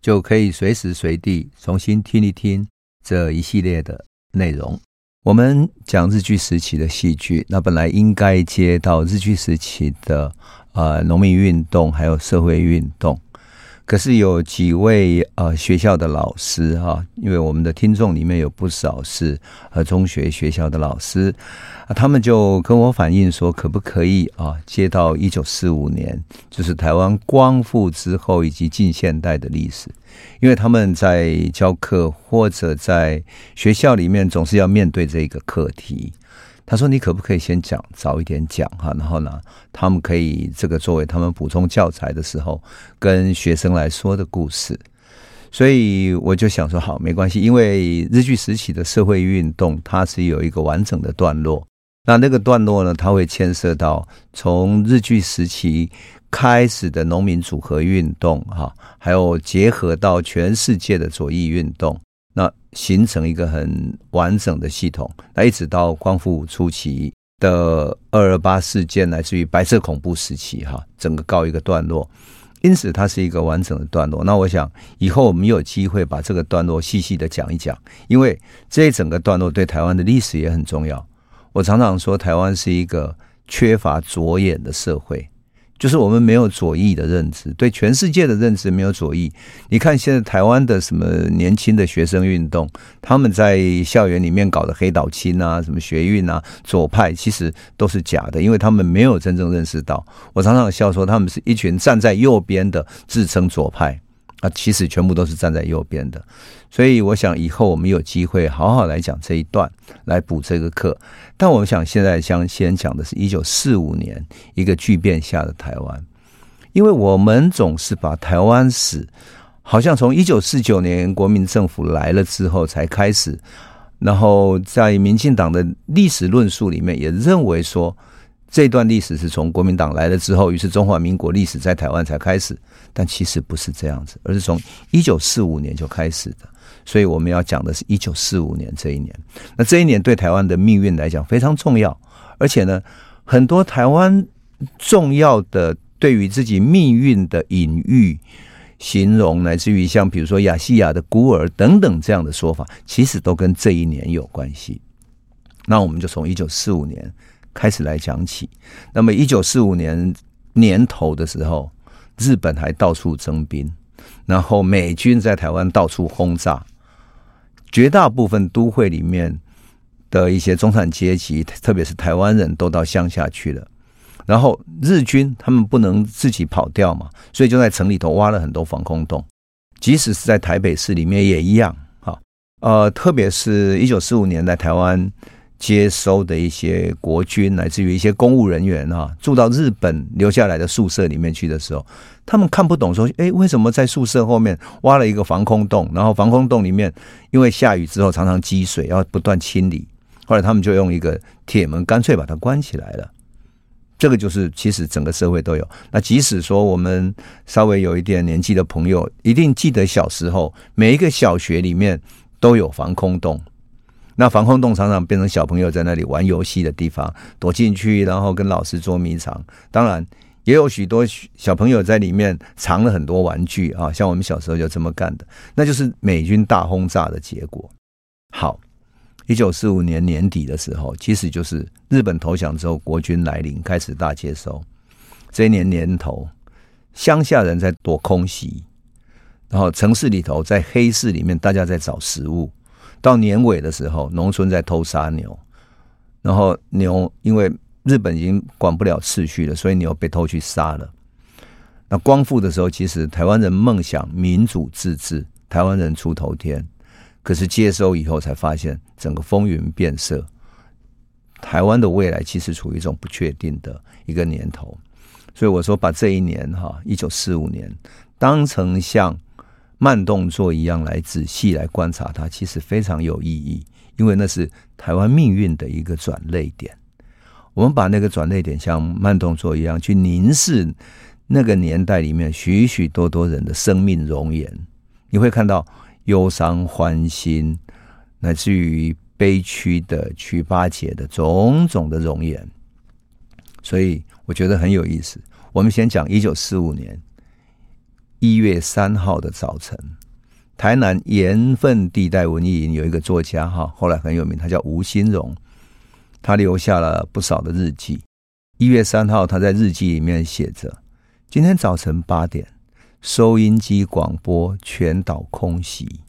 就可以随时随地重新听一听这一系列的内容。我们讲日据时期的戏剧，那本来应该接到日据时期的呃农民运动，还有社会运动。可是有几位呃学校的老师哈，因为我们的听众里面有不少是呃中学学校的老师，啊，他们就跟我反映说，可不可以啊接到一九四五年，就是台湾光复之后以及近现代的历史，因为他们在教课或者在学校里面总是要面对这个课题。他说：“你可不可以先讲早一点讲哈？然后呢，他们可以这个作为他们补充教材的时候跟学生来说的故事。所以我就想说，好，没关系，因为日据时期的社会运动它是有一个完整的段落。那那个段落呢，它会牵涉到从日据时期开始的农民组合运动哈，还有结合到全世界的左翼运动。”那形成一个很完整的系统，那一直到光复初期的二二八事件，来自于白色恐怖时期，哈，整个告一个段落。因此，它是一个完整的段落。那我想，以后我们有机会把这个段落细细的讲一讲，因为这一整个段落对台湾的历史也很重要。我常常说，台湾是一个缺乏左眼的社会。就是我们没有左翼的认知，对全世界的认知没有左翼。你看现在台湾的什么年轻的学生运动，他们在校园里面搞的黑岛亲啊，什么学运啊，左派其实都是假的，因为他们没有真正认识到。我常常笑说，他们是一群站在右边的自称左派。啊，其实全部都是站在右边的，所以我想以后我们有机会好好来讲这一段，来补这个课。但我想现在想先讲的是一九四五年一个巨变下的台湾，因为我们总是把台湾史好像从一九四九年国民政府来了之后才开始，然后在民进党的历史论述里面也认为说。这段历史是从国民党来了之后，于是中华民国历史在台湾才开始，但其实不是这样子，而是从一九四五年就开始的。所以我们要讲的是一九四五年这一年。那这一年对台湾的命运来讲非常重要，而且呢，很多台湾重要的对于自己命运的隐喻、形容，乃至于像比如说亚细亚的孤儿等等这样的说法，其实都跟这一年有关系。那我们就从一九四五年。开始来讲起，那么一九四五年年头的时候，日本还到处征兵，然后美军在台湾到处轰炸，绝大部分都会里面的一些中产阶级，特别是台湾人都到乡下去了。然后日军他们不能自己跑掉嘛，所以就在城里头挖了很多防空洞，即使是在台北市里面也一样。哈，呃，特别是一九四五年在台湾。接收的一些国军，乃至于一些公务人员啊，住到日本留下来的宿舍里面去的时候，他们看不懂，说：“诶，为什么在宿舍后面挖了一个防空洞？然后防空洞里面因为下雨之后常常积水，要不断清理。后来他们就用一个铁门，干脆把它关起来了。这个就是其实整个社会都有。那即使说我们稍微有一点年纪的朋友，一定记得小时候每一个小学里面都有防空洞。”那防空洞常常变成小朋友在那里玩游戏的地方，躲进去，然后跟老师捉迷藏。当然，也有许多小朋友在里面藏了很多玩具啊，像我们小时候就这么干的，那就是美军大轰炸的结果。好，一九四五年年底的时候，其实就是日本投降之后，国军来临，开始大接收。这一年年头，乡下人在躲空袭，然后城市里头在黑市里面，大家在找食物。到年尾的时候，农村在偷杀牛，然后牛因为日本已经管不了秩序了，所以牛被偷去杀了。那光复的时候，其实台湾人梦想民主自治，台湾人出头天，可是接收以后才发现整个风云变色，台湾的未来其实处于一种不确定的一个年头。所以我说，把这一年哈，一九四五年当成像慢动作一样来仔细来观察它，其实非常有意义，因为那是台湾命运的一个转捩点。我们把那个转捩点像慢动作一样去凝视那个年代里面许许多多人的生命容颜，你会看到忧伤、欢欣，乃至于悲屈的、去巴结的种种的容颜。所以我觉得很有意思。我们先讲一九四五年一月三号的早晨，台南盐分地带文艺营有一个作家哈，后来很有名，他叫吴新荣，他留下了不少的日记。一月三号，他在日记里面写着。今天早晨八点，收音机广播全岛空袭。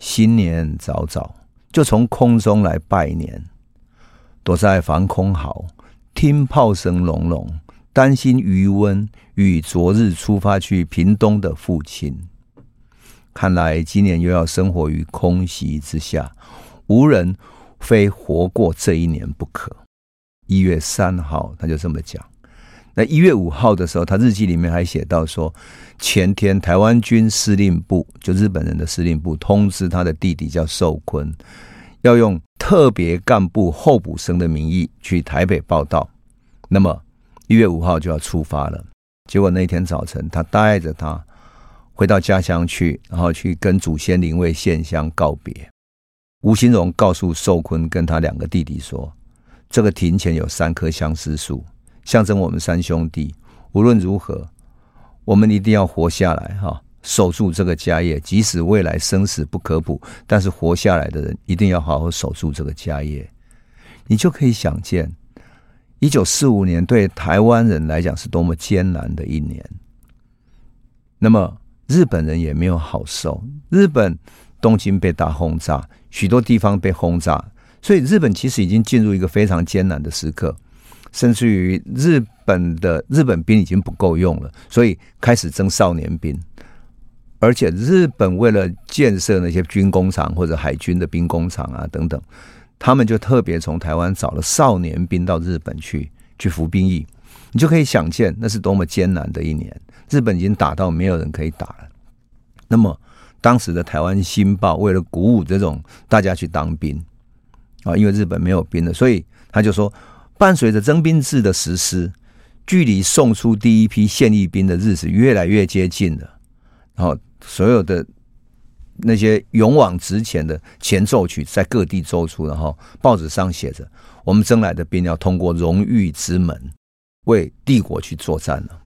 新年早早就从空中来拜年，躲在防空壕，听炮声隆隆，担心余温与昨日出发去屏东的父亲。看来今年又要生活于空袭之下，无人非活过这一年不可。一月三号，他就这么讲。那一月五号的时候，他日记里面还写到说，前天台湾军司令部就日本人的司令部通知他的弟弟叫寿坤，要用特别干部候补生的名义去台北报道。那么一月五号就要出发了。结果那天早晨，他带着他回到家乡去，然后去跟祖先灵位献香告别。吴新荣告诉寿坤跟他两个弟弟说，这个庭前有三棵相思树。象征我们三兄弟，无论如何，我们一定要活下来哈，守住这个家业。即使未来生死不可卜，但是活下来的人一定要好好守住这个家业。你就可以想见，一九四五年对台湾人来讲是多么艰难的一年。那么日本人也没有好受，日本东京被大轰炸，许多地方被轰炸，所以日本其实已经进入一个非常艰难的时刻。甚至于日本的日本兵已经不够用了，所以开始征少年兵。而且日本为了建设那些军工厂或者海军的兵工厂啊等等，他们就特别从台湾找了少年兵到日本去去服兵役。你就可以想见那是多么艰难的一年。日本已经打到没有人可以打了。那么当时的台湾新报为了鼓舞这种大家去当兵啊，因为日本没有兵了，所以他就说。伴随着征兵制的实施，距离送出第一批现役兵的日子越来越接近了。然后，所有的那些勇往直前的前奏曲在各地奏出，然后报纸上写着：“我们征来的兵要通过荣誉之门，为帝国去作战了。”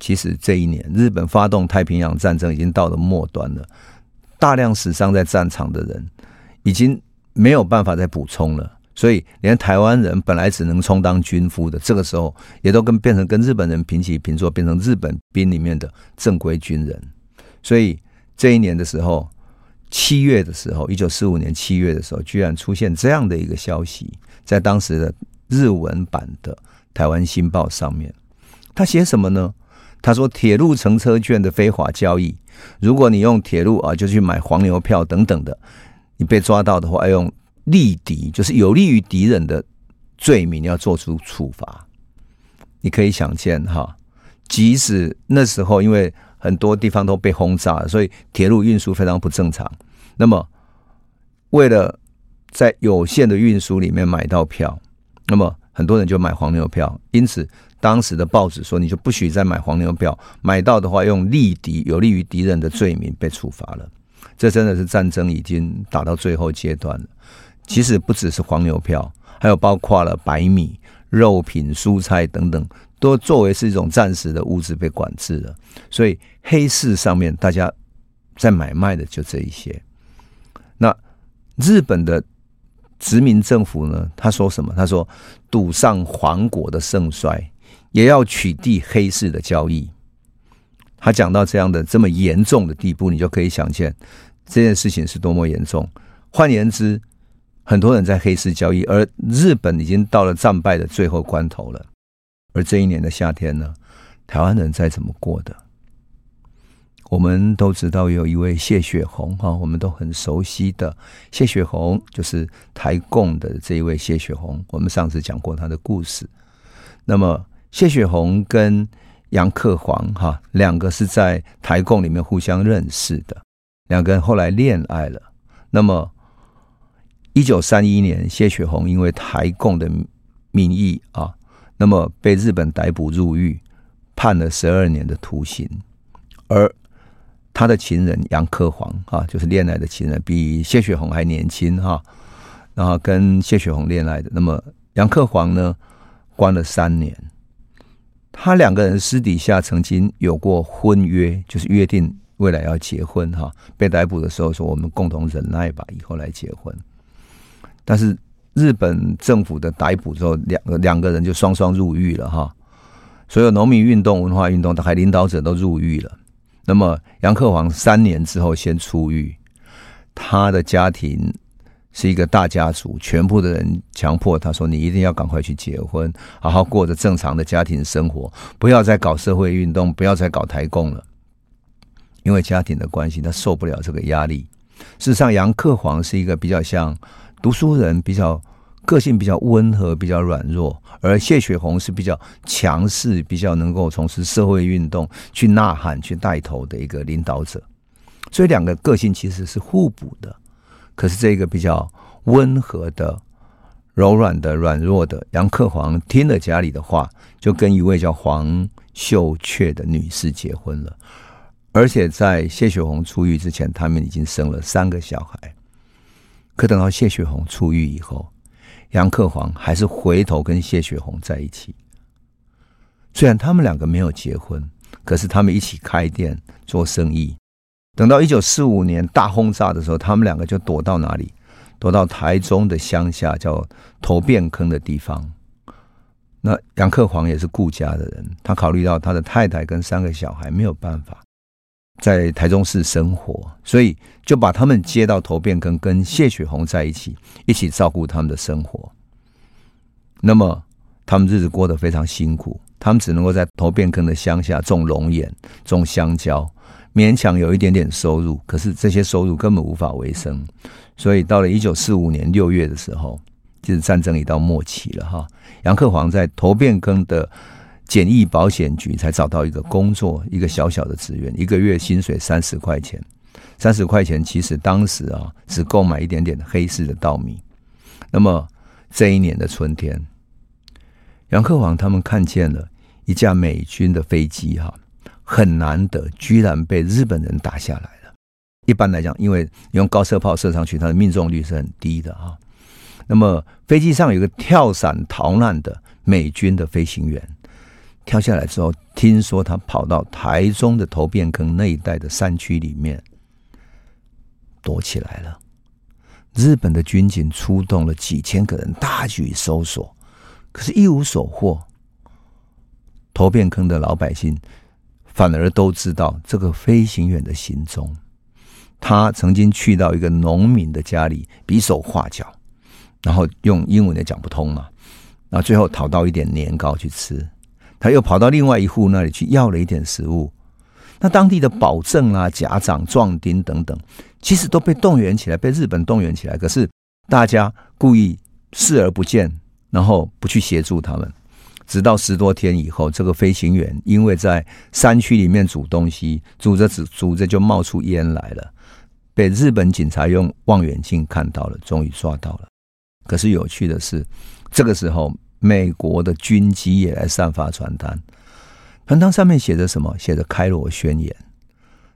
其实这一年，日本发动太平洋战争已经到了末端了，大量死伤在战场的人已经没有办法再补充了。所以，连台湾人本来只能充当军夫的，这个时候也都跟变成跟日本人平起平坐，变成日本兵里面的正规军人。所以这一年的时候，七月的时候，一九四五年七月的时候，居然出现这样的一个消息，在当时的日文版的《台湾新报》上面，他写什么呢？他说：“铁路乘车券的非法交易，如果你用铁路啊，就去买黄牛票等等的，你被抓到的话，要用。”利敌就是有利于敌人的罪名，要做出处罚。你可以想见哈，即使那时候因为很多地方都被轰炸了，所以铁路运输非常不正常。那么，为了在有限的运输里面买到票，那么很多人就买黄牛票。因此，当时的报纸说，你就不许再买黄牛票，买到的话用利敌有利于敌人的罪名被处罚了。这真的是战争已经打到最后阶段了。其实不只是黄牛票，还有包括了白米、肉品、蔬菜等等，都作为是一种暂时的物质被管制了。所以黑市上面大家在买卖的就这一些。日本的殖民政府呢？他说什么？他说赌上皇国的盛衰，也要取缔黑市的交易。他讲到这样的这么严重的地步，你就可以想见这件事情是多么严重。换言之，很多人在黑市交易，而日本已经到了战败的最后关头了。而这一年的夏天呢，台湾人在怎么过的？我们都知道有一位谢雪红哈，我们都很熟悉的谢雪红，就是台共的这一位谢雪红。我们上次讲过他的故事。那么谢雪红跟杨克煌哈，两个是在台共里面互相认识的，两个人后来恋爱了。那么，一九三一年，谢雪红因为台共的名义啊，那么被日本逮捕入狱，判了十二年的徒刑。而他的情人杨克煌啊，就是恋爱的情人，比谢雪红还年轻哈。然后跟谢雪红恋爱的，那么杨克煌呢，关了三年。他两个人私底下曾经有过婚约，就是约定未来要结婚哈。被逮捕的时候说：“我们共同忍耐吧，以后来结婚。”但是日本政府的逮捕之后，两个两个人就双双入狱了哈。所有农民运动、文化运动，大概领导者都入狱了。那么杨克煌三年之后先出狱，他的家庭。是一个大家族，全部的人强迫他说：“你一定要赶快去结婚，好好过着正常的家庭生活，不要再搞社会运动，不要再搞台共了。”因为家庭的关系，他受不了这个压力。事实上，杨克煌是一个比较像读书人，比较个性比较温和，比较软弱；而谢雪红是比较强势，比较能够从事社会运动、去呐喊、去带头的一个领导者。所以，两个个性其实是互补的。可是这个比较温和的、柔软的、软弱的杨克煌听了家里的话，就跟一位叫黄秀雀的女士结婚了。而且在谢雪红出狱之前，他们已经生了三个小孩。可等到谢雪红出狱以后，杨克煌还是回头跟谢雪红在一起。虽然他们两个没有结婚，可是他们一起开店做生意。等到一九四五年大轰炸的时候，他们两个就躲到哪里？躲到台中的乡下，叫头汴坑的地方。那杨克煌也是顾家的人，他考虑到他的太太跟三个小孩没有办法在台中市生活，所以就把他们接到头汴坑，跟谢雪红在一起，一起照顾他们的生活。那么他们日子过得非常辛苦，他们只能够在头汴坑的乡下种龙眼、种香蕉。勉强有一点点收入，可是这些收入根本无法维生，所以到了一九四五年六月的时候，就是战争已到末期了哈。杨克煌在头汴坑的简易保险局才找到一个工作，一个小小的职员，一个月薪水三十块钱，三十块钱其实当时啊只够买一点点黑市的稻米。那么这一年的春天，杨克煌他们看见了一架美军的飞机哈。很难得，居然被日本人打下来了。一般来讲，因为用高射炮射上去，它的命中率是很低的啊。那么飞机上有个跳伞逃难的美军的飞行员，跳下来之后，听说他跑到台中的头汴坑那一带的山区里面躲起来了。日本的军警出动了几千个人，大举搜索，可是一无所获。头汴坑的老百姓。反而都知道这个飞行员的行踪。他曾经去到一个农民的家里比手画脚，然后用英文也讲不通嘛，然后最后讨到一点年糕去吃。他又跑到另外一户那里去要了一点食物。那当地的保正啊、甲长、壮丁等等，其实都被动员起来，被日本动员起来。可是大家故意视而不见，然后不去协助他们。直到十多天以后，这个飞行员因为在山区里面煮东西，煮着煮煮着就冒出烟来了，被日本警察用望远镜看到了，终于抓到了。可是有趣的是，这个时候美国的军机也来散发传单，传单上面写着什么？写着《开罗宣言》。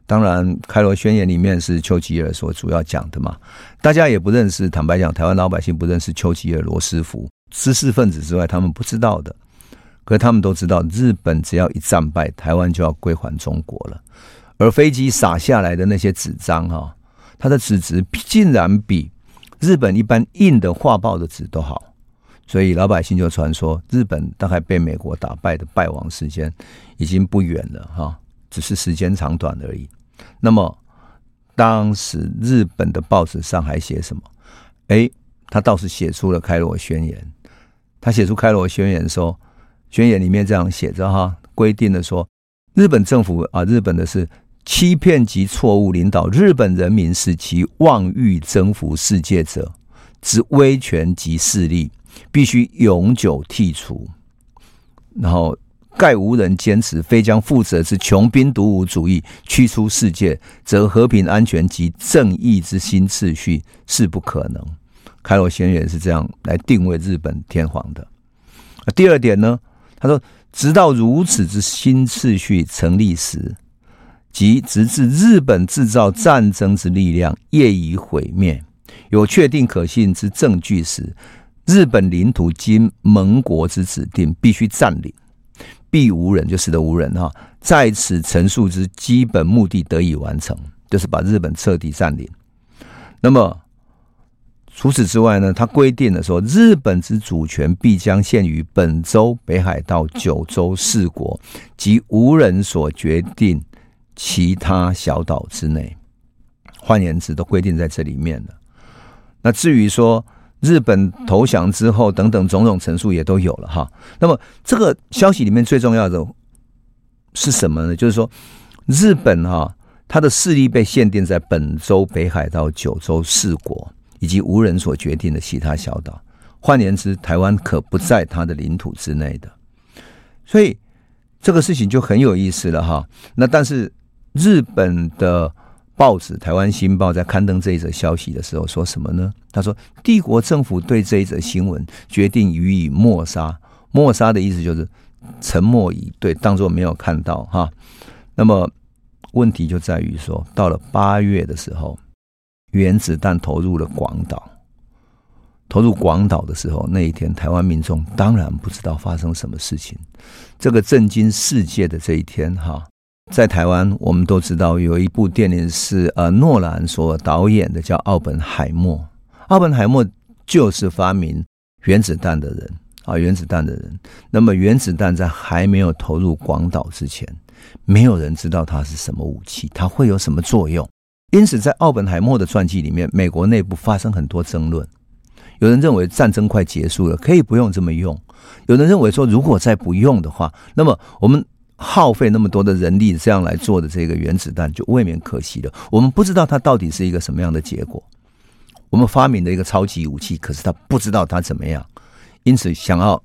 当然，《开罗宣言》里面是丘吉尔所主要讲的嘛，大家也不认识。坦白讲，台湾老百姓不认识丘吉尔、罗斯福，知识分子之外，他们不知道的。可他们都知道，日本只要一战败，台湾就要归还中国了。而飞机洒下来的那些纸张，哈，它的纸质竟然比日本一般印的画报的纸都好，所以老百姓就传说，日本大概被美国打败的败亡时间已经不远了，哈，只是时间长短而已。那么当时日本的报纸上还写什么？哎，他倒是写出了《开罗宣言》，他写出《开罗宣言》说。宣言里面这样写着哈，规定的说，日本政府啊，日本的是欺骗及错误领导日本人民，使其妄欲征服世界者之威权及势力，必须永久剔除。然后盖无人坚持，非将负责之穷兵黩武主义驱出世界，则和平安全及正义之新秩序是不可能。开罗宣言是这样来定位日本天皇的。第二点呢，他说，直到如此之新秩序成立时，即直至日本制造战争之力量业已毁灭，有确定可信之证据时，日本领土经盟国之指定必须占领，必无人就使得无人哈，在此陈述之基本目的得以完成，就是把日本彻底占领。那么除此之外呢，他规定了说，日本之主权必将限于本州、北海道、九州四国及无人所决定其他小岛之内。换言之，都规定在这里面了。那至于说，日本投降之后，等等种种陈述也都有了哈。那么这个消息里面最重要的是什么呢？就是说，日本哈，它的势力被限定在本州、北海道、九州四国以及无人所决定的其他小岛。换言之，台湾可不在它的领土之内的。所以这个事情就很有意思了哈。那但是日本的。报纸《台湾新报》在刊登这一则消息的时候说什么呢？他说：“帝国政府对这一则新闻决定予以抹杀。抹杀的意思就是沉默以对，当作没有看到。”哈。那么问题就在于说，到了八月的时候，原子弹投入了广岛。投入广岛的时候，那一天台湾民众当然不知道发生什么事情。这个震惊世界的这一天，哈。在台湾，我们都知道有一部电影是呃诺兰所导演的，叫《奥本海默》。奥本海默就是发明原子弹的人啊，原子弹的人。那么原子弹在还没有投入广岛之前，没有人知道它是什么武器，它会有什么作用。因此，在奥本海默的传记里面，美国内部发生很多争论。有人认为战争快结束了，可以不用这么用；有人认为说，如果再不用的话，那么我们。耗费那么多的人力这样来做的这个原子弹就未免可惜了。我们不知道它到底是一个什么样的结果。我们发明的一个超级武器，可是他不知道它怎么样，因此想要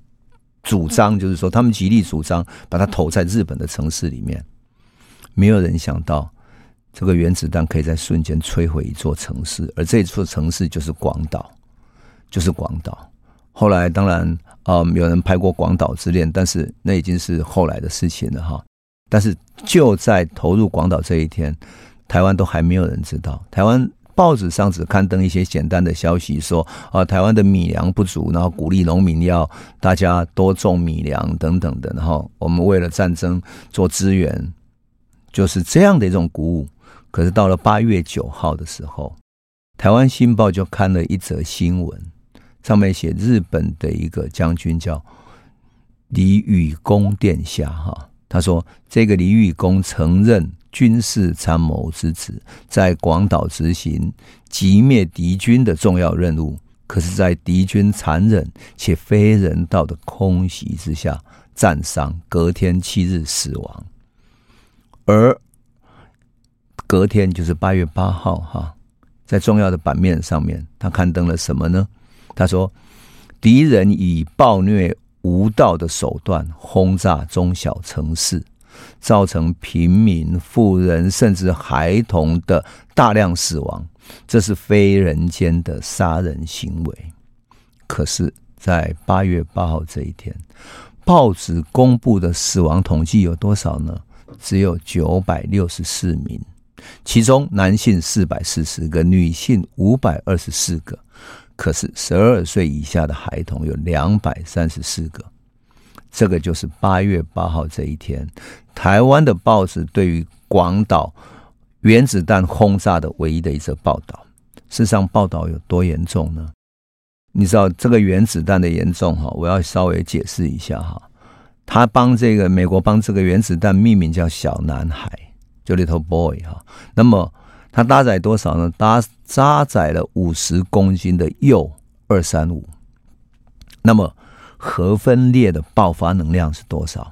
主张，就是说他们极力主张把它投在日本的城市里面。没有人想到这个原子弹可以在瞬间摧毁一座城市，而这座城市就是广岛，就是广岛。后来当然。啊、有人拍过《广岛之恋》，但是那已经是后来的事情了哈。但是就在投入广岛这一天，台湾都还没有人知道。台湾报纸上只刊登一些简单的消息，说啊，台湾的米粮不足，然后鼓励农民要大家多种米粮等等的。然后我们为了战争做支援，就是这样的一种鼓舞。可是到了八月九号的时候，台湾新报就刊了一则新闻。上面写日本的一个将军叫李宇公殿下哈，他说这个李宇公曾任军事参谋之职，在广岛执行击灭敌军的重要任务，可是，在敌军残忍且非人道的空袭之下战伤，隔天七日死亡。而隔天就是八月八号哈，在重要的版面上面，他刊登了什么呢？他说：“敌人以暴虐无道的手段轰炸中小城市，造成平民、妇人甚至孩童的大量死亡，这是非人间的杀人行为。可是，在八月八号这一天，报纸公布的死亡统计有多少呢？只有九百六十四名，其中男性四百四十个，女性五百二十四个。”可是，十二岁以下的孩童有两百三十四个，这个就是八月八号这一天，台湾的报纸对于广岛原子弹轰炸的唯一的一则报道。事实上，报道有多严重呢？你知道这个原子弹的严重哈？我要稍微解释一下哈。他帮这个美国帮这个原子弹命名叫“小男孩”，就 Little Boy 哈。那么。它搭载多少呢？搭搭载了五十公斤的铀二三五。那么核分裂的爆发能量是多少？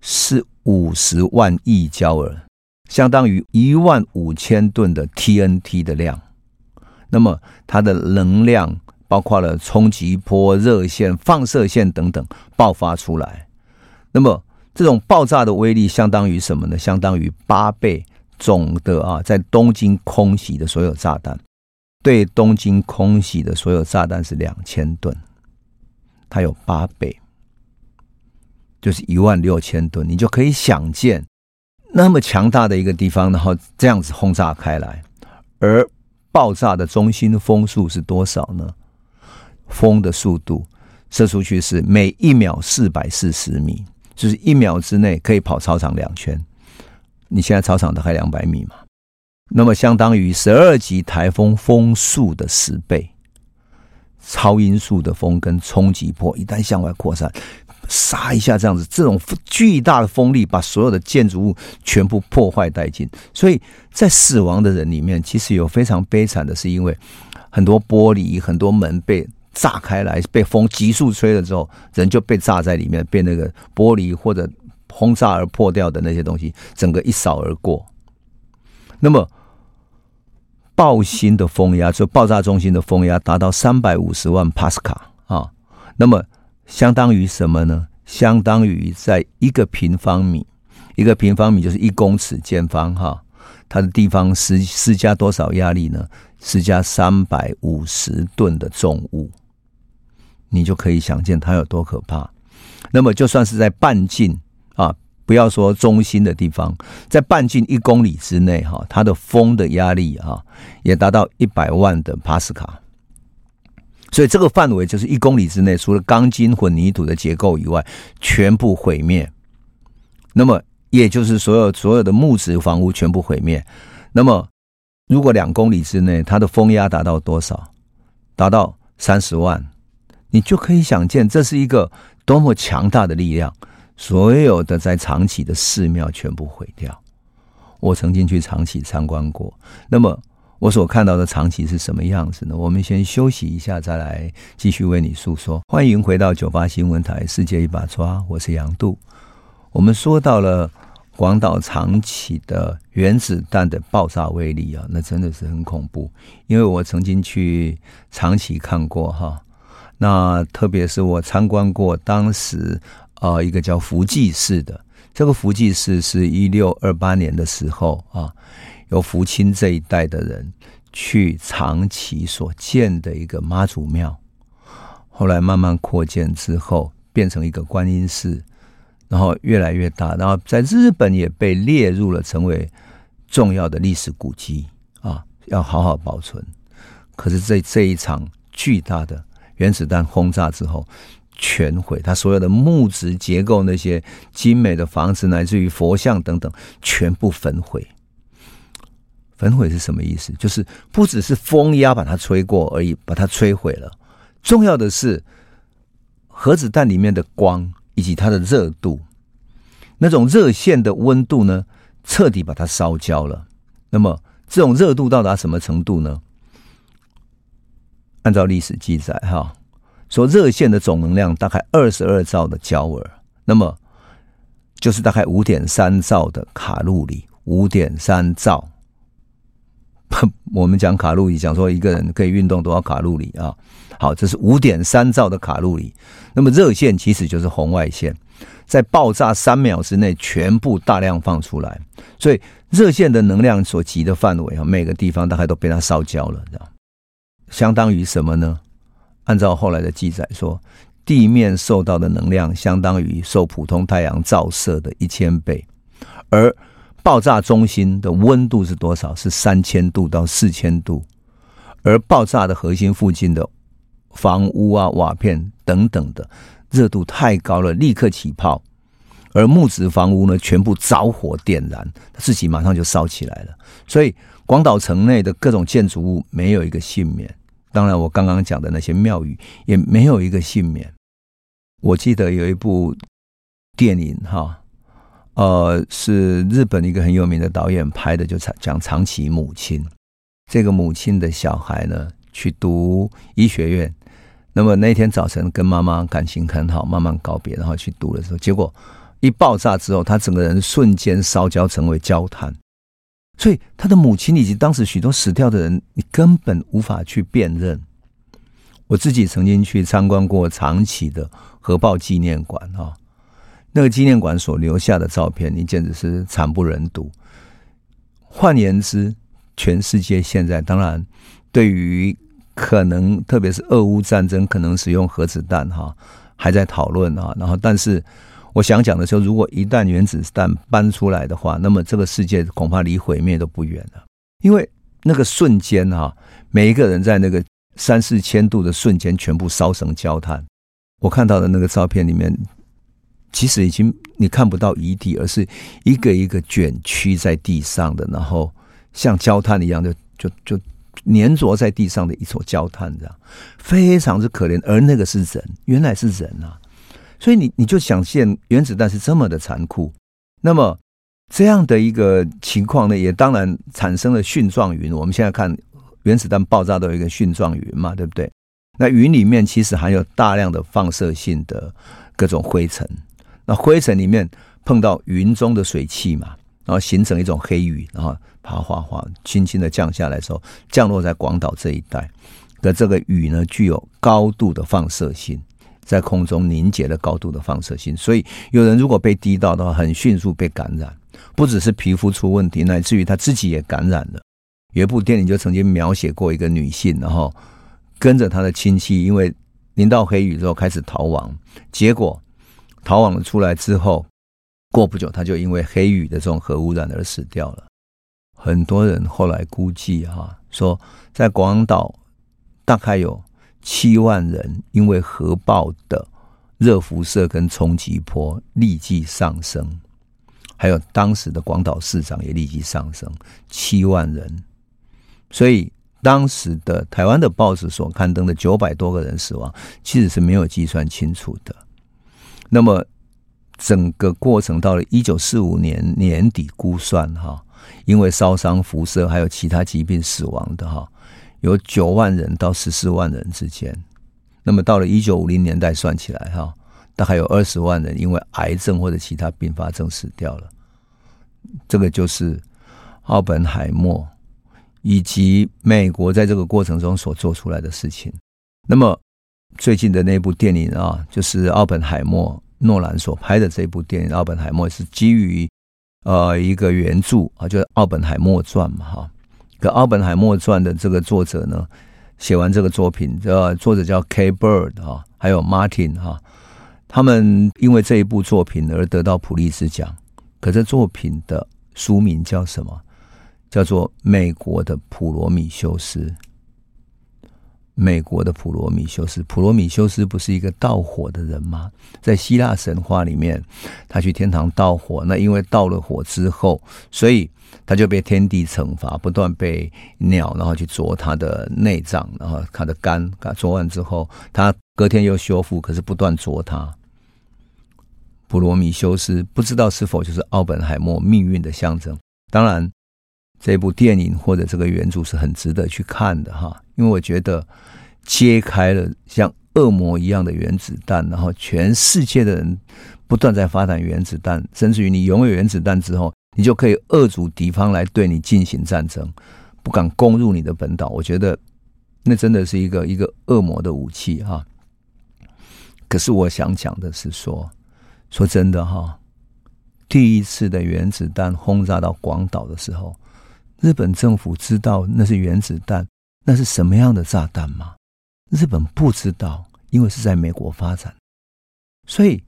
是五十万亿焦耳，相当于一万五千吨的 TNT 的量。那么它的能量包括了冲击波、热线、放射线等等爆发出来。那么这种爆炸的威力相当于什么呢？相当于八倍总的啊，在东京空袭的所有炸弹，对东京空袭的所有炸弹是两千吨，它有八倍，就是一万六千吨，你就可以想见那么强大的一个地方，然后这样子轰炸开来，而爆炸的中心风速是多少呢？风的速度。射出去是每一秒四百四十米，就是一秒之内可以跑操场两圈。你现在操场大概两百米嘛，那么相当于十二级台风风速的十倍。超音速的风跟冲击波一旦向外扩散，杀一下这样子，这种巨大的风力把所有的建筑物全部破坏殆尽。所以在死亡的人里面，其实有非常悲惨的是，因为很多玻璃、很多门被。炸开来，被风急速吹了之后，人就被炸在里面，被那个玻璃或者轰炸而破掉的那些东西，整个一扫而过。那么，爆心的风压，就爆炸中心的风压达到三百五十万帕斯卡啊。那么，相当于什么呢？相当于在一个平方米，一个平方米就是一公尺见方哈，它的地方施施加多少压力呢？施加三百五十吨的重物。你就可以想见它有多可怕。那么，就算是在半径啊，不要说中心的地方，在半径一公里之内，哈，它的风的压力啊，也达到一百万的帕斯卡。所以，这个范围就是一公里之内，除了钢筋混凝土的结构以外，全部毁灭。那么，也就是所有所有的木质房屋全部毁灭。那么，如果两公里之内，它的风压达到多少？达到三十万。你就可以想见，这是一个多么强大的力量！所有的在长崎的寺庙全部毁掉。我曾经去长崎参观过，那么我所看到的长崎是什么样子呢？我们先休息一下，再来继续为你诉说。欢迎回到九八新闻台《世界一把抓》，我是杨度。我们说到了广岛长崎的原子弹的爆炸威力啊，那真的是很恐怖。因为我曾经去长崎看过哈。那特别是我参观过当时，呃，一个叫福济寺的，这个福济寺是一六二八年的时候啊，由福清这一代的人去长崎所建的一个妈祖庙，后来慢慢扩建之后变成一个观音寺，然后越来越大，然后在日本也被列入了成为重要的历史古迹啊，要好好保存。可是这这一场巨大的。原子弹轰炸之后，全毁。它所有的木质结构、那些精美的房子，乃至于佛像等等，全部焚毁。焚毁是什么意思？就是不只是风压把它吹过而已，把它摧毁了。重要的是，核子弹里面的光以及它的热度，那种热线的温度呢，彻底把它烧焦了。那么，这种热度到达什么程度呢？按照历史记载，哈，说热线的总能量大概二十二兆的焦耳，那么就是大概五点三兆的卡路里，五点三兆。我们讲卡路里，讲说一个人可以运动多少卡路里啊？好，这是五点三兆的卡路里。那么热线其实就是红外线，在爆炸三秒之内全部大量放出来，所以热线的能量所及的范围啊，每个地方大概都被它烧焦了，相当于什么呢？按照后来的记载说，地面受到的能量相当于受普通太阳照射的一千倍，而爆炸中心的温度是多少？是三千度到四千度，而爆炸的核心附近的房屋啊、瓦片等等的热度太高了，立刻起泡，而木质房屋呢，全部着火点燃，自己马上就烧起来了。所以广岛城内的各种建筑物没有一个幸免。当然，我刚刚讲的那些庙宇也没有一个幸免。我记得有一部电影，哈，呃，是日本一个很有名的导演拍的，就讲长崎母亲。这个母亲的小孩呢，去读医学院。那么那天早晨跟妈妈感情很好，慢慢告别，然后去读的时候，结果一爆炸之后，他整个人瞬间烧焦，成为焦炭。所以，他的母亲以及当时许多死掉的人，你根本无法去辨认。我自己曾经去参观过长崎的核爆纪念馆啊，那个纪念馆所留下的照片，你简直是惨不忍睹。换言之，全世界现在当然对于可能，特别是俄乌战争可能使用核子弹哈，还在讨论啊。然后，但是我想讲的时候，如果一旦原子弹搬出来的话，那么这个世界恐怕离毁灭都不远了。因为那个瞬间哈，每一个人在那个三四千度的瞬间，全部烧成焦炭。我看到的那个照片里面。其实已经你看不到遗体，而是一个一个卷曲在地上的，然后像焦炭一样的，就就就粘着在地上的一撮焦炭这样，非常之可怜。而那个是人，原来是人啊！所以你你就想见原子弹是这么的残酷。那么这样的一个情况呢，也当然产生了蕈状云。我们现在看原子弹爆炸都有一个蕈状云嘛，对不对？那云里面其实含有大量的放射性的各种灰尘。那灰尘里面碰到云中的水汽嘛，然后形成一种黑雨，然后啪哗哗轻轻的降下来的时候，降落在广岛这一带的这个雨呢，具有高度的放射性，在空中凝结的高度的放射性，所以有人如果被滴到的话，很迅速被感染，不只是皮肤出问题，乃至于他自己也感染了。有一部电影就曾经描写过一个女性，然后跟着她的亲戚，因为淋到黑雨之后开始逃亡，结果。逃亡了出来之后，过不久他就因为黑雨的这种核污染而死掉了。很多人后来估计哈，说在广岛大概有七万人因为核爆的热辐射跟冲击波立即上升，还有当时的广岛市长也立即上升，七万人。所以当时的台湾的报纸所刊登的九百多个人死亡，其实是没有计算清楚的。那么，整个过程到了一九四五年年底估算哈，因为烧伤、辐射还有其他疾病死亡的哈，有九万人到十四万人之间。那么到了一九五零年代算起来哈，大概有二十万人因为癌症或者其他并发症死掉了。这个就是奥本海默以及美国在这个过程中所做出来的事情。那么最近的那部电影啊，就是奥本海默。诺兰所拍的这部电影《奥本海默》是基于呃一个原著啊，就是《奥本海默传》嘛哈。可《奥本海默传》的这个作者呢，写完这个作品，呃作者叫 K. Bird 哈，还有 Martin 哈，他们因为这一部作品而得到普利兹奖。可这作品的书名叫什么？叫做《美国的普罗米修斯》。美国的普罗米修斯，普罗米修斯不是一个盗火的人吗？在希腊神话里面，他去天堂盗火，那因为盗了火之后，所以他就被天帝惩罚，不断被鸟然后去啄他的内脏，然后他的肝，啄完之后，他隔天又修复，可是不断啄他。普罗米修斯不知道是否就是奥本海默命运的象征？当然。这部电影或者这个原著是很值得去看的哈，因为我觉得揭开了像恶魔一样的原子弹，然后全世界的人不断在发展原子弹，甚至于你拥有原子弹之后，你就可以遏阻敌方来对你进行战争，不敢攻入你的本岛。我觉得那真的是一个一个恶魔的武器哈。可是我想讲的是说，说真的哈，第一次的原子弹轰炸到广岛的时候。日本政府知道那是原子弹，那是什么样的炸弹吗？日本不知道，因为是在美国发展，所以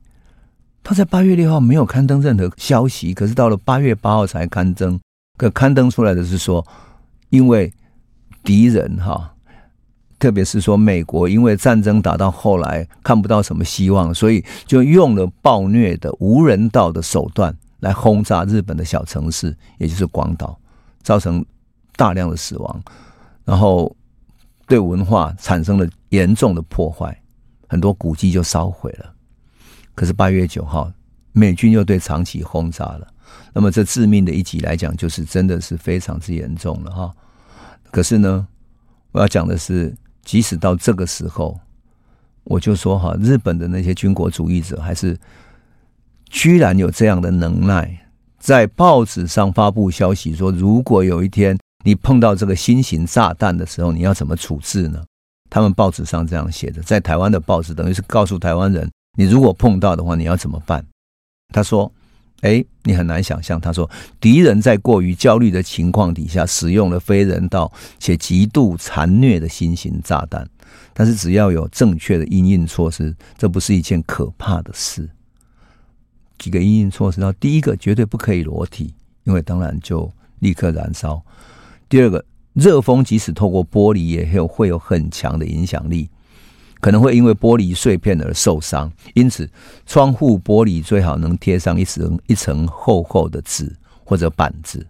他在八月六号没有刊登任何消息。可是到了八月八号才刊登，可刊登出来的是说，因为敌人哈，特别是说美国，因为战争打到后来看不到什么希望，所以就用了暴虐的无人道的手段来轰炸日本的小城市，也就是广岛。造成大量的死亡，然后对文化产生了严重的破坏，很多古迹就烧毁了。可是八月九号，美军又对长崎轰炸了，那么这致命的一击来讲，就是真的是非常之严重了哈。可是呢，我要讲的是，即使到这个时候，我就说哈，日本的那些军国主义者还是居然有这样的能耐。在报纸上发布消息说，如果有一天你碰到这个新型炸弹的时候，你要怎么处置呢？他们报纸上这样写的，在台湾的报纸等于是告诉台湾人，你如果碰到的话，你要怎么办？他说：“哎，你很难想象。”他说：“敌人在过于焦虑的情况底下，使用了非人道且极度残虐的新型炸弹。但是只要有正确的因应措施，这不是一件可怕的事。几个因应措施，然后第一个绝对不可以裸体，因为当然就立刻燃烧。第二个，热风即使透过玻璃，也有会有很强的影响力。”可能会因为玻璃碎片而受伤，因此窗户玻璃最好能贴上一层一层厚厚的纸或者板子。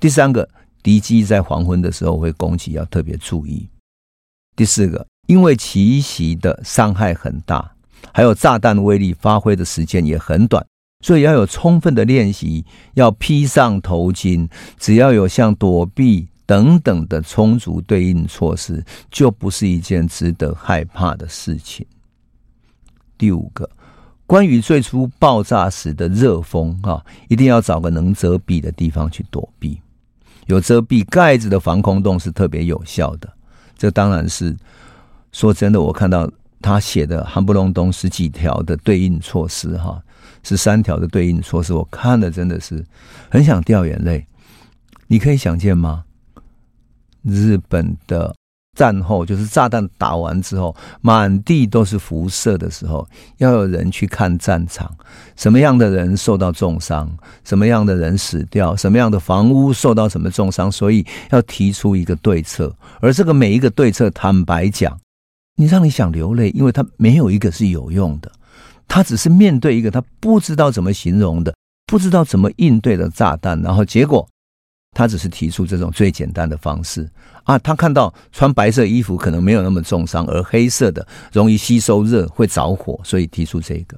第三个，敌机在黄昏的时候会攻击，要特别注意。第四个，因为奇袭的伤害很大，还有炸弹威力发挥的时间也很短，所以要有充分的练习，要披上头巾，只要有像躲避。等等的充足对应措施，就不是一件值得害怕的事情。第五个，关于最初爆炸时的热风啊，一定要找个能遮蔽的地方去躲避。有遮蔽盖子的防空洞是特别有效的。这当然是说真的，我看到他写的夯不隆咚十几条的对应措施，哈，十三条的对应措施，我看了真的是很想掉眼泪。你可以想见吗？日本的战后，就是炸弹打完之后，满地都是辐射的时候，要有人去看战场，什么样的人受到重伤，什么样的人死掉，什么样的房屋受到什么重伤，所以要提出一个对策。而这个每一个对策，坦白讲，你让你想流泪，因为他没有一个是有用的，他只是面对一个他不知道怎么形容的，不知道怎么应对的炸弹，然后结果。他只是提出这种最简单的方式啊，他看到穿白色衣服可能没有那么重伤，而黑色的容易吸收热会着火，所以提出这个，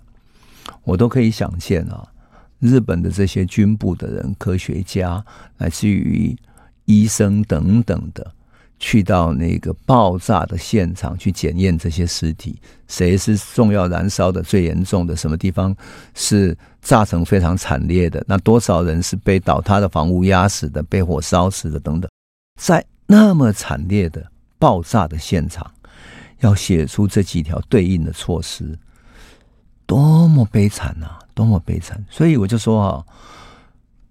我都可以想见啊，日本的这些军部的人、科学家，乃至于医生等等的。去到那个爆炸的现场去检验这些尸体，谁是重要燃烧的最严重的？什么地方是炸成非常惨烈的？那多少人是被倒塌的房屋压死的，被火烧死的等等？在那么惨烈的爆炸的现场，要写出这几条对应的措施，多么悲惨啊！多么悲惨！所以我就说啊，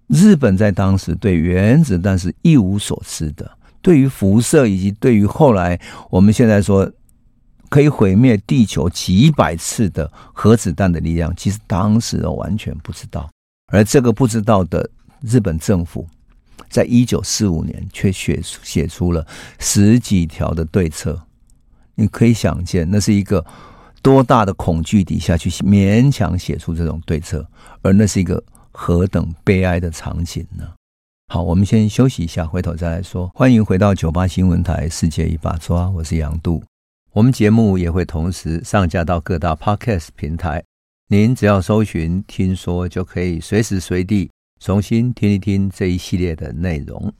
日本在当时对原子弹是一无所知的。对于辐射，以及对于后来我们现在说可以毁灭地球几百次的核子弹的力量，其实当时都完全不知道。而这个不知道的日本政府，在一九四五年却写写出了十几条的对策。你可以想见，那是一个多大的恐惧底下去勉强写出这种对策，而那是一个何等悲哀的场景呢？好，我们先休息一下，回头再来说。欢迎回到九八新闻台《世界一把抓》，我是杨度。我们节目也会同时上架到各大 Podcast 平台，您只要搜寻“听说”，就可以随时随地重新听一听这一系列的内容。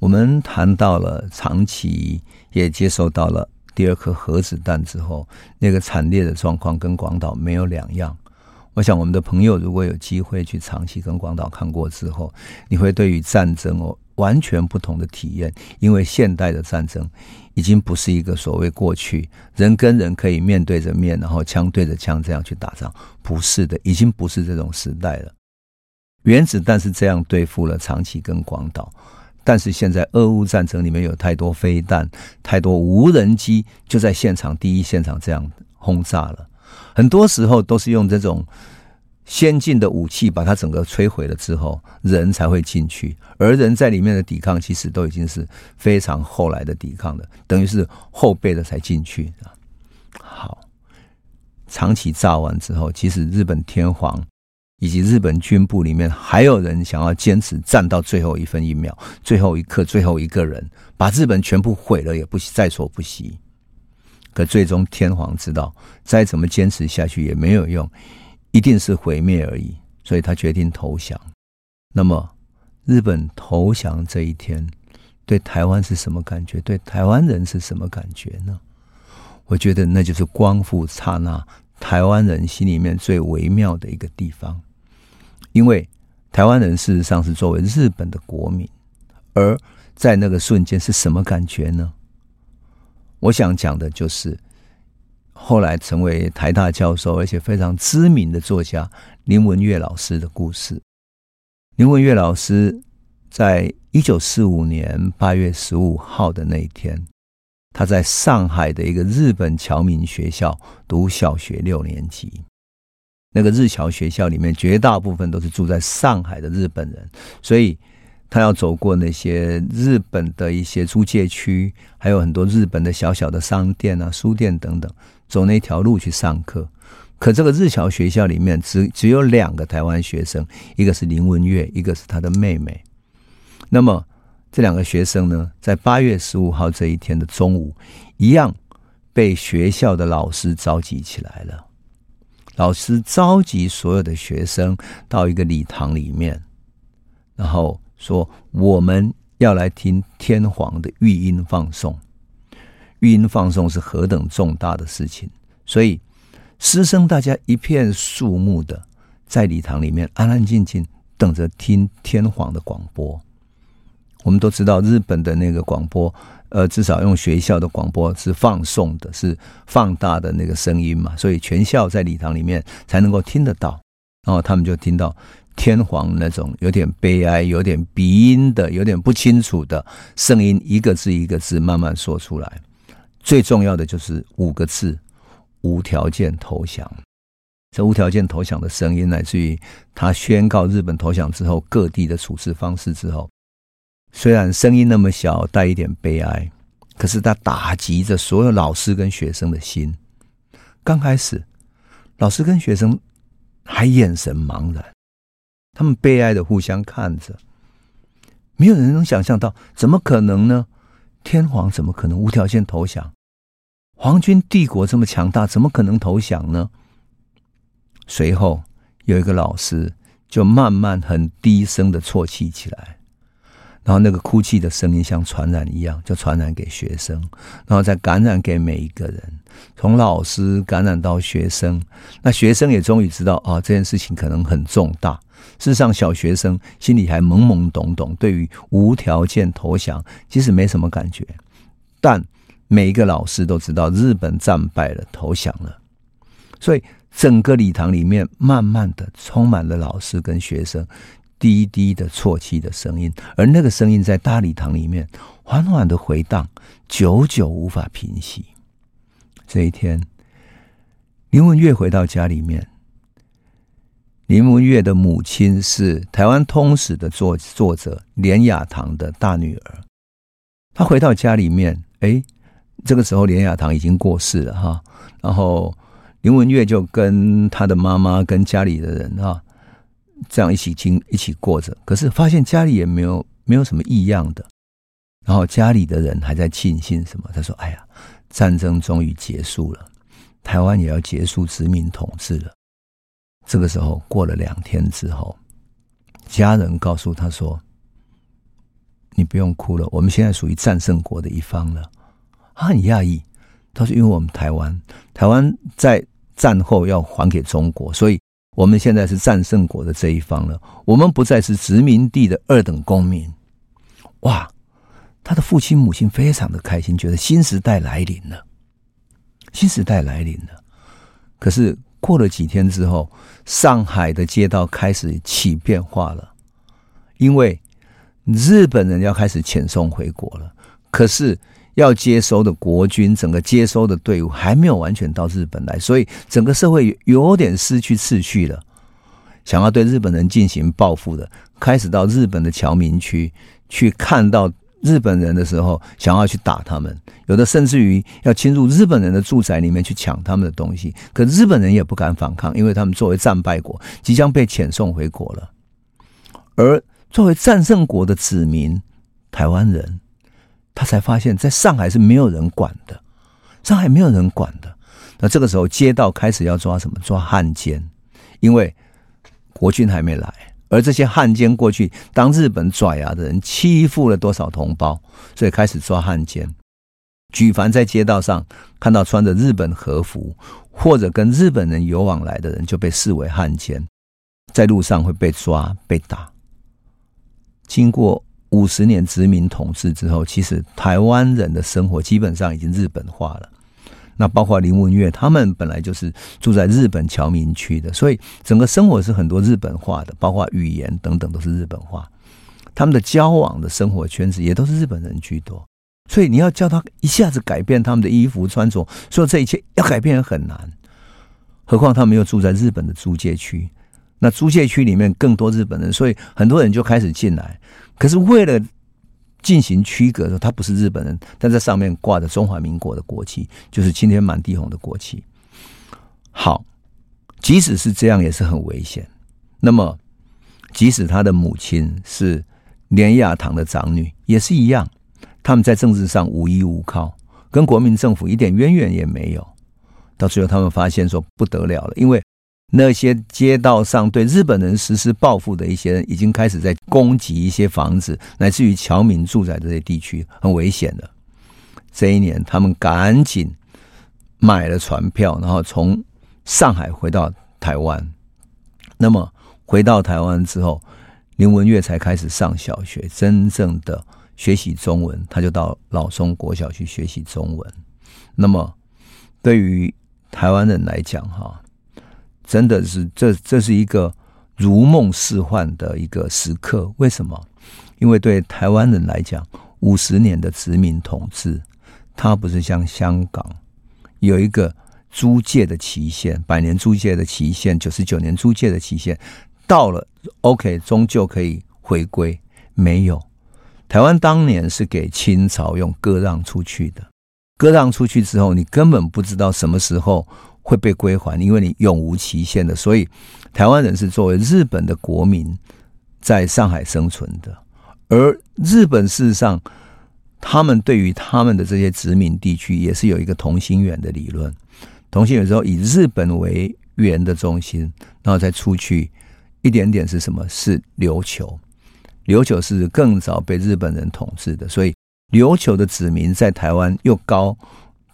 我们谈到了长崎，也接受到了第二颗核子弹之后，那个惨烈的状况跟广岛没有两样。我想，我们的朋友如果有机会去长崎跟广岛看过之后，你会对于战争哦完全不同的体验。因为现代的战争已经不是一个所谓过去人跟人可以面对着面，然后枪对着枪这样去打仗，不是的，已经不是这种时代了。原子弹是这样对付了长崎跟广岛，但是现在俄乌战争里面有太多飞弹、太多无人机，就在现场第一现场这样轰炸了。很多时候都是用这种先进的武器把它整个摧毁了之后，人才会进去，而人在里面的抵抗其实都已经是非常后来的抵抗了，等于是后备的才进去啊。好，长崎炸完之后，其实日本天皇以及日本军部里面还有人想要坚持战到最后一分一秒、最后一刻、最后一个人，把日本全部毁了也不在所不惜。可最终天皇知道，再怎么坚持下去也没有用，一定是毁灭而已，所以他决定投降。那么，日本投降这一天，对台湾是什么感觉？对台湾人是什么感觉呢？我觉得那就是光复刹那，台湾人心里面最微妙的一个地方，因为台湾人事实上是作为日本的国民，而在那个瞬间是什么感觉呢？我想讲的就是，后来成为台大教授，而且非常知名的作家林文月老师的故事。林文月老师在一九四五年八月十五号的那一天，他在上海的一个日本侨民学校读小学六年级。那个日侨学校里面，绝大部分都是住在上海的日本人，所以他要走过那些日本的一些租界区，还有很多日本的小小的商店啊、书店等等，走那条路去上课。可这个日侨学校里面只只有两个台湾学生，一个是林文月，一个是他的妹妹。那么这两个学生呢，在八月十五号这一天的中午，一样被学校的老师召集起来了。老师召集所有的学生到一个礼堂里面，然后说：“我们要来听天皇的御音放送。御音放送是何等重大的事情，所以师生大家一片肃穆的在礼堂里面安安静静等着听天皇的广播。我们都知道日本的那个广播。”呃，至少用学校的广播是放送的，是放大的那个声音嘛，所以全校在礼堂里面才能够听得到。然后他们就听到天皇那种有点悲哀、有点鼻音的、有点不清楚的声音，一个字一个字慢慢说出来。最重要的就是五个字：无条件投降。这无条件投降的声音，来自于他宣告日本投降之后各地的处置方式之后。虽然声音那么小，带一点悲哀，可是他打击着所有老师跟学生的心。刚开始，老师跟学生还眼神茫然，他们悲哀的互相看着，没有人能想象到，怎么可能呢？天皇怎么可能无条件投降？皇军帝国这么强大，怎么可能投降呢？随后，有一个老师就慢慢很低声的啜泣起来。然后那个哭泣的声音像传染一样，就传染给学生，然后再感染给每一个人，从老师感染到学生。那学生也终于知道啊，这件事情可能很重大。事实上，小学生心里还懵懵懂懂，对于无条件投降其实没什么感觉。但每一个老师都知道日本战败了，投降了，所以整个礼堂里面慢慢的充满了老师跟学生。低低的啜泣的声音，而那个声音在大礼堂里面缓缓的回荡，久久无法平息。这一天，林文月回到家里面，林文月的母亲是台湾通史的作作者连雅堂的大女儿。她回到家里面，哎，这个时候连雅堂已经过世了哈，然后林文月就跟她的妈妈跟家里的人哈。这样一起经一起过着，可是发现家里也没有没有什么异样的，然后家里的人还在庆幸什么？他说：“哎呀，战争终于结束了，台湾也要结束殖民统治了。”这个时候过了两天之后，家人告诉他说：“你不用哭了，我们现在属于战胜国的一方了。”他很讶异，他说：“因为我们台湾，台湾在战后要还给中国，所以。”我们现在是战胜国的这一方了，我们不再是殖民地的二等公民。哇，他的父亲母亲非常的开心，觉得新时代来临了，新时代来临了。可是过了几天之后，上海的街道开始起变化了，因为日本人要开始遣送回国了。可是。要接收的国军，整个接收的队伍还没有完全到日本来，所以整个社会有点失去秩序了。想要对日本人进行报复的，开始到日本的侨民区去看到日本人的时候，想要去打他们，有的甚至于要侵入日本人的住宅里面去抢他们的东西。可日本人也不敢反抗，因为他们作为战败国，即将被遣送回国了。而作为战胜国的子民，台湾人。他才发现，在上海是没有人管的，上海没有人管的。那这个时候，街道开始要抓什么？抓汉奸，因为国军还没来，而这些汉奸过去当日本爪牙的人，欺负了多少同胞，所以开始抓汉奸。举凡在街道上看到穿着日本和服或者跟日本人有往来的人，就被视为汉奸，在路上会被抓被打。经过。五十年殖民统治之后，其实台湾人的生活基本上已经日本化了。那包括林文月，他们本来就是住在日本侨民区的，所以整个生活是很多日本化的，包括语言等等都是日本化。他们的交往的生活圈子也都是日本人居多，所以你要叫他一下子改变他们的衣服穿着，所以这一切要改变也很难。何况他们又住在日本的租界区，那租界区里面更多日本人，所以很多人就开始进来。可是为了进行区隔的，他不是日本人，但在上面挂着中华民国的国旗，就是青天满地红的国旗。好，即使是这样，也是很危险。那么，即使他的母亲是连亚堂的长女，也是一样，他们在政治上无依无靠，跟国民政府一点渊源也没有。到最后，他们发现说不得了了，因为。那些街道上对日本人实施报复的一些人，已经开始在攻击一些房子，乃至于侨民住在这些地区，很危险的。这一年，他们赶紧买了船票，然后从上海回到台湾。那么回到台湾之后，林文月才开始上小学，真正的学习中文。他就到老松国小去学习中文。那么对于台湾人来讲，哈。真的是，这这是一个如梦似幻的一个时刻。为什么？因为对台湾人来讲，五十年的殖民统治，它不是像香港有一个租界的期限，百年租界的期限，九十九年租界的期限到了，OK，终究可以回归。没有，台湾当年是给清朝用割让出去的，割让出去之后，你根本不知道什么时候。会被归还，因为你永无期限的。所以，台湾人是作为日本的国民在上海生存的。而日本事实上，他们对于他们的这些殖民地区也是有一个同心圆的理论。同心圆之后以日本为圆的中心，然后再出去一点点是什么？是琉球。琉球是更早被日本人统治的，所以琉球的子民在台湾又高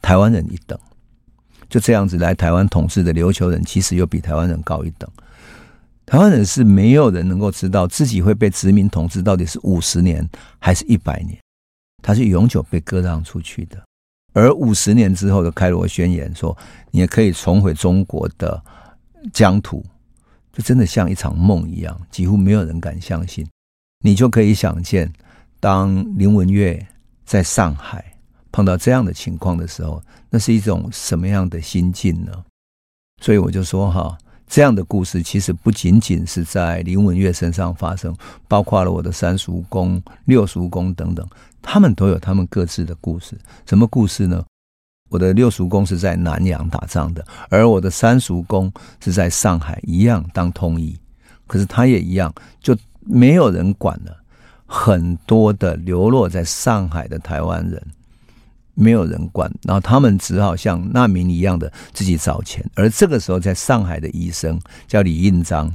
台湾人一等。就这样子来台湾统治的琉球人，其实又比台湾人高一等。台湾人是没有人能够知道自己会被殖民统治到底是五十年还是一百年，他是永久被割让出去的。而五十年之后的开罗宣言说，你也可以重回中国的疆土，就真的像一场梦一样，几乎没有人敢相信。你就可以想见，当林文月在上海。碰到这样的情况的时候，那是一种什么样的心境呢？所以我就说哈，这样的故事其实不仅仅是在林文月身上发生，包括了我的三叔公、六叔公等等，他们都有他们各自的故事。什么故事呢？我的六叔公是在南洋打仗的，而我的三叔公是在上海一样当通译，可是他也一样，就没有人管了，很多的流落在上海的台湾人。没有人管，然后他们只好像难民一样的自己找钱。而这个时候，在上海的医生叫李应章，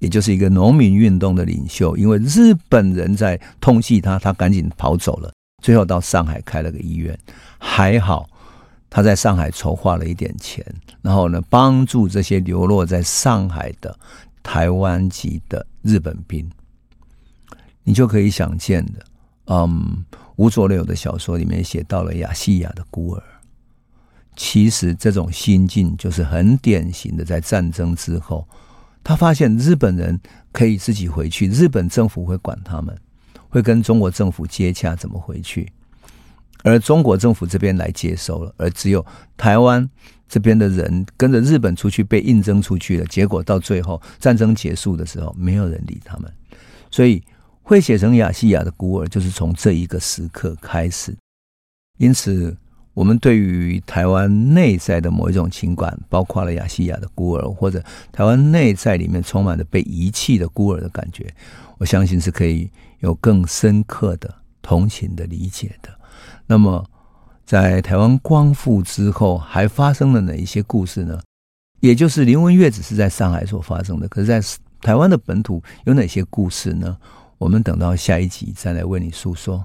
也就是一个农民运动的领袖。因为日本人在通缉他，他赶紧跑走了。最后到上海开了个医院，还好他在上海筹划了一点钱，然后呢，帮助这些流落在上海的台湾籍的日本兵。你就可以想见的，嗯。吴浊流的小说里面写到了亚细亚的孤儿，其实这种心境就是很典型的，在战争之后，他发现日本人可以自己回去，日本政府会管他们，会跟中国政府接洽怎么回去，而中国政府这边来接收了，而只有台湾这边的人跟着日本出去被应征出去了，结果到最后战争结束的时候，没有人理他们，所以。会写成亚细亚的孤儿，就是从这一个时刻开始。因此，我们对于台湾内在的某一种情感，包括了亚细亚的孤儿，或者台湾内在里面充满了被遗弃的孤儿的感觉，我相信是可以有更深刻的同情的理解的。那么，在台湾光复之后，还发生了哪一些故事呢？也就是林文月只是在上海所发生的，可是，在台湾的本土有哪些故事呢？我们等到下一集再来为你诉说。